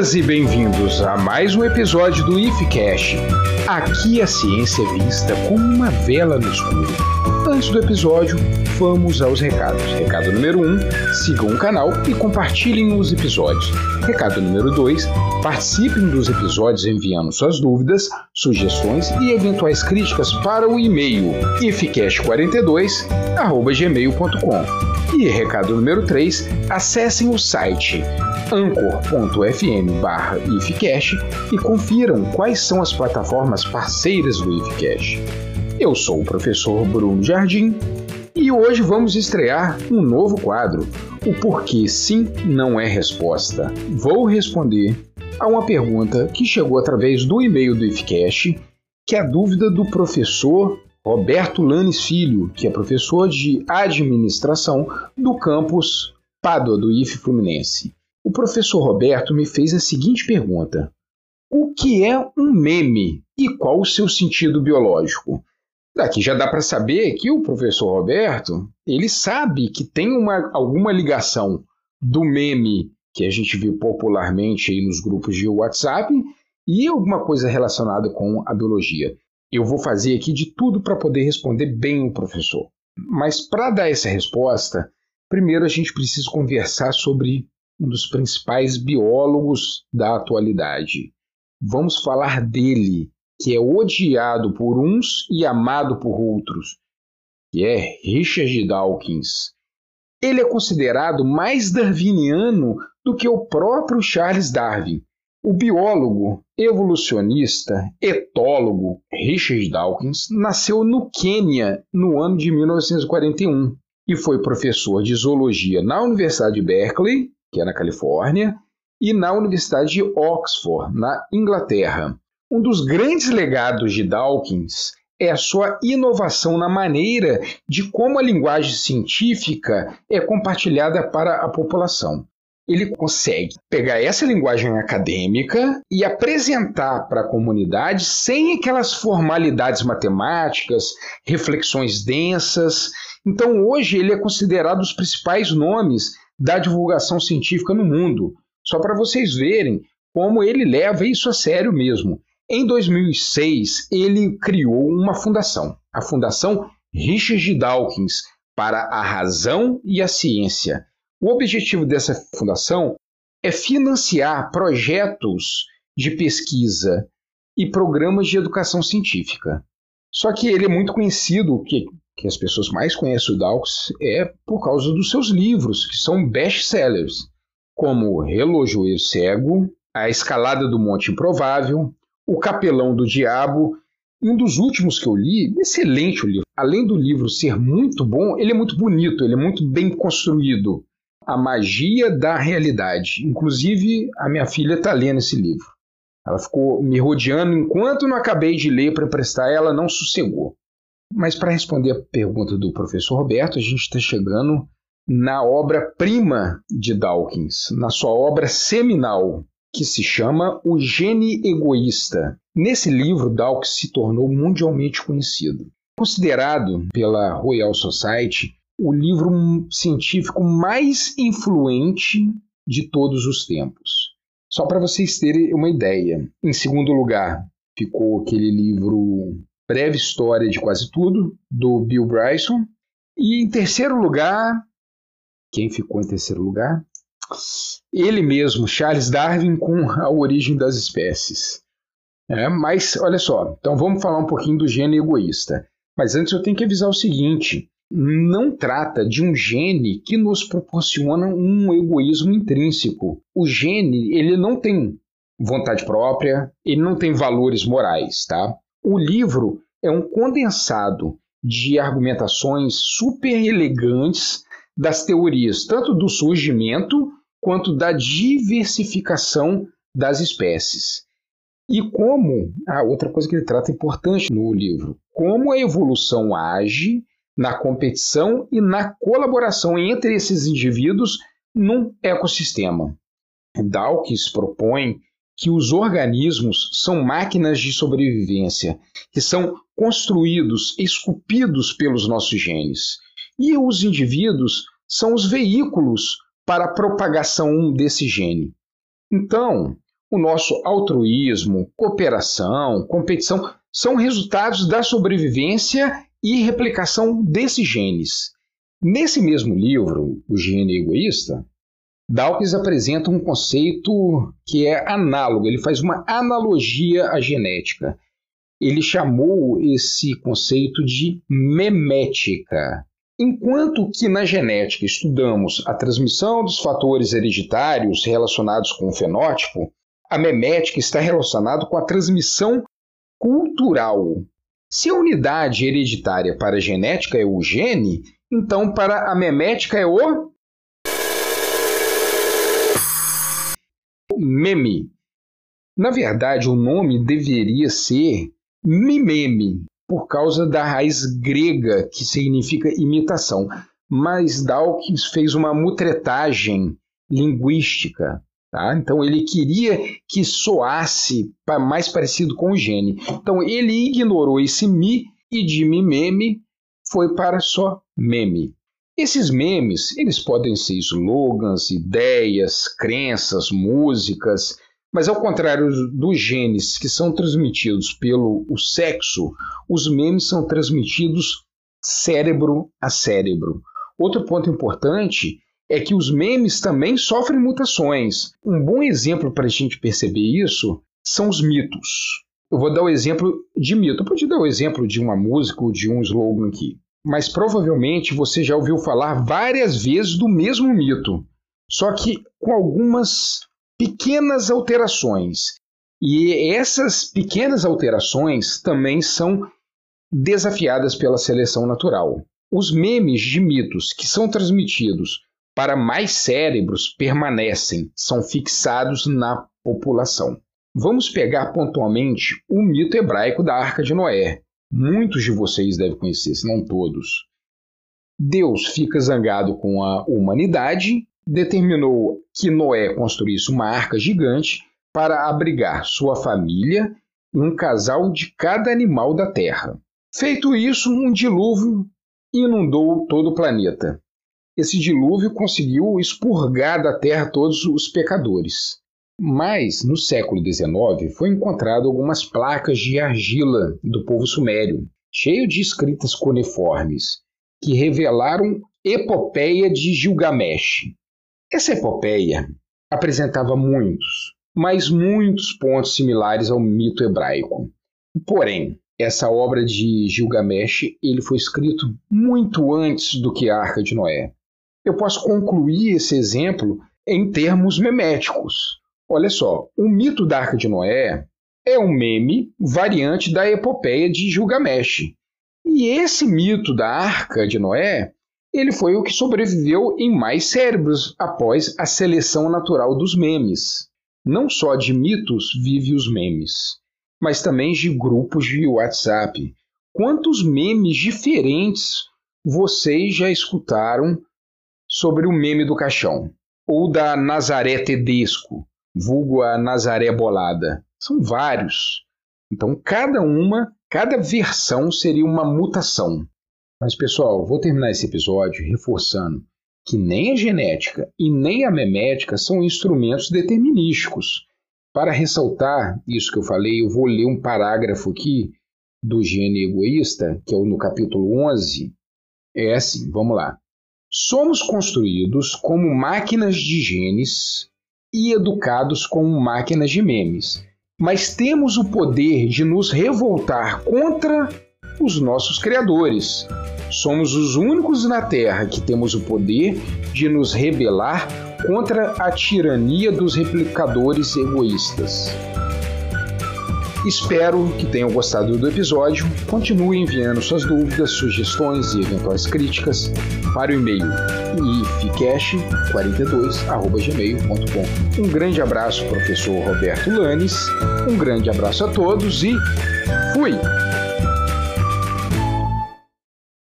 Bem-vindas e bem-vindos a mais um episódio do IFCast. Aqui a ciência é vista como uma vela no escuro. Antes do episódio, vamos aos recados. Recado número 1, um, sigam o canal e compartilhem os episódios. Recado número 2, participem dos episódios enviando suas dúvidas, sugestões e eventuais críticas para o e-mail ifcast42@gmail.com. E recado número 3, acessem o site anchor.fm barra ifcast e confiram quais são as plataformas parceiras do ifcast. Eu sou o professor Bruno Jardim e hoje vamos estrear um novo quadro, o porquê sim não é resposta. Vou responder a uma pergunta que chegou através do e-mail do ifcast, que é a dúvida do professor Roberto Lanes Filho, que é professor de administração do campus Pádua do IF Fluminense. O professor Roberto me fez a seguinte pergunta: O que é um meme e qual o seu sentido biológico? Daqui já dá para saber que o professor Roberto, ele sabe que tem uma, alguma ligação do meme que a gente viu popularmente aí nos grupos de WhatsApp e alguma coisa relacionada com a biologia. Eu vou fazer aqui de tudo para poder responder bem o professor. Mas para dar essa resposta, primeiro a gente precisa conversar sobre um dos principais biólogos da atualidade. Vamos falar dele, que é odiado por uns e amado por outros, que é Richard Dawkins. Ele é considerado mais darwiniano do que o próprio Charles Darwin. O biólogo, evolucionista, etólogo Richard Dawkins nasceu no Quênia no ano de 1941 e foi professor de zoologia na Universidade de Berkeley, que é na Califórnia, e na Universidade de Oxford, na Inglaterra. Um dos grandes legados de Dawkins é a sua inovação na maneira de como a linguagem científica é compartilhada para a população ele consegue pegar essa linguagem acadêmica e apresentar para a comunidade sem aquelas formalidades matemáticas, reflexões densas. Então, hoje, ele é considerado um dos principais nomes da divulgação científica no mundo. Só para vocês verem como ele leva isso a sério mesmo. Em 2006, ele criou uma fundação, a Fundação Richard Dawkins, para a razão e a ciência o objetivo dessa fundação é financiar projetos de pesquisa e programas de educação científica. Só que ele é muito conhecido, que, que as pessoas mais conhecem o Dawkins é por causa dos seus livros, que são best-sellers, como Relojoeiro Cego, A Escalada do Monte Improvável, O Capelão do Diabo um dos últimos que eu li, excelente o livro. Além do livro ser muito bom, ele é muito bonito, ele é muito bem construído a magia da realidade. Inclusive, a minha filha está lendo esse livro. Ela ficou me rodeando enquanto não acabei de ler para emprestar, ela não sossegou. Mas para responder a pergunta do professor Roberto, a gente está chegando na obra-prima de Dawkins, na sua obra seminal, que se chama O Gene Egoísta. Nesse livro, Dawkins se tornou mundialmente conhecido. Considerado pela Royal Society o livro científico mais influente de todos os tempos. Só para vocês terem uma ideia. Em segundo lugar, ficou aquele livro Breve História de Quase Tudo, do Bill Bryson. E em terceiro lugar, quem ficou em terceiro lugar? Ele mesmo, Charles Darwin, com A Origem das Espécies. É, mas olha só, então vamos falar um pouquinho do gene egoísta. Mas antes eu tenho que avisar o seguinte: não trata de um gene que nos proporciona um egoísmo intrínseco. O gene, ele não tem vontade própria, ele não tem valores morais, tá? O livro é um condensado de argumentações super elegantes das teorias, tanto do surgimento quanto da diversificação das espécies. E como, a outra coisa que ele trata importante no livro, como a evolução age na competição e na colaboração entre esses indivíduos num ecossistema. Dawkins propõe que os organismos são máquinas de sobrevivência, que são construídos, esculpidos pelos nossos genes. E os indivíduos são os veículos para a propagação desse gene. Então, O nosso altruísmo, cooperação, competição são resultados da sobrevivência e replicação desses genes. Nesse mesmo livro, O Gene Egoísta, Dawkins apresenta um conceito que é análogo, ele faz uma analogia à genética. Ele chamou esse conceito de memética. Enquanto que na genética estudamos a transmissão dos fatores hereditários relacionados com o fenótipo, a memética está relacionada com a transmissão cultural. Se a unidade hereditária para a genética é o gene, então para a memética é o meme. Na verdade, o nome deveria ser mimeme, por causa da raiz grega que significa imitação. Mas Dawkins fez uma mutretagem linguística. Tá? Então ele queria que soasse mais parecido com o gene. Então ele ignorou esse mi e de mimeme foi para só meme. Esses memes, eles podem ser slogans, ideias, crenças, músicas, mas ao contrário dos genes que são transmitidos pelo o sexo, os memes são transmitidos cérebro a cérebro. Outro ponto importante é que os memes também sofrem mutações. Um bom exemplo para a gente perceber isso são os mitos. Eu vou dar o exemplo de mito. Eu podia dar o exemplo de uma música ou de um slogan aqui mas provavelmente você já ouviu falar várias vezes do mesmo mito, só que com algumas pequenas alterações. E essas pequenas alterações também são desafiadas pela seleção natural. Os memes de mitos que são transmitidos para mais cérebros permanecem, são fixados na população. Vamos pegar pontualmente o mito hebraico da Arca de Noé, muitos de vocês devem conhecer, se não todos. Deus fica zangado com a humanidade, determinou que Noé construísse uma arca gigante para abrigar sua família e um casal de cada animal da terra. Feito isso, um dilúvio inundou todo o planeta. Esse dilúvio conseguiu expurgar da terra todos os pecadores. Mas, no século XIX, foi encontrado algumas placas de argila do povo sumério, cheio de escritas cuneiformes, que revelaram epopeia de Gilgamesh. Essa epopeia apresentava muitos, mas muitos pontos similares ao mito hebraico. Porém, essa obra de Gilgamesh ele foi escrito muito antes do que a Arca de Noé. Eu posso concluir esse exemplo em termos meméticos. Olha só, o mito da Arca de Noé é um meme variante da epopeia de Gilgamesh. E esse mito da Arca de Noé, ele foi o que sobreviveu em mais cérebros após a seleção natural dos memes. Não só de mitos vive os memes, mas também de grupos de WhatsApp. Quantos memes diferentes vocês já escutaram sobre o meme do caixão? Ou da Nazaré Tedesco? vulgo a Nazaré Bolada. São vários. Então, cada uma, cada versão seria uma mutação. Mas, pessoal, vou terminar esse episódio reforçando que nem a genética e nem a memética são instrumentos determinísticos. Para ressaltar isso que eu falei, eu vou ler um parágrafo aqui do Gene Egoísta, que é no capítulo 11. É assim, vamos lá. Somos construídos como máquinas de genes e educados como máquinas de memes, mas temos o poder de nos revoltar contra os nossos criadores. Somos os únicos na Terra que temos o poder de nos rebelar contra a tirania dos replicadores egoístas. Espero que tenham gostado do episódio. Continue enviando suas dúvidas, sugestões e eventuais críticas para o e-mail ifcast42@gmail.com. Um grande abraço, professor Roberto Lanes. Um grande abraço a todos e fui!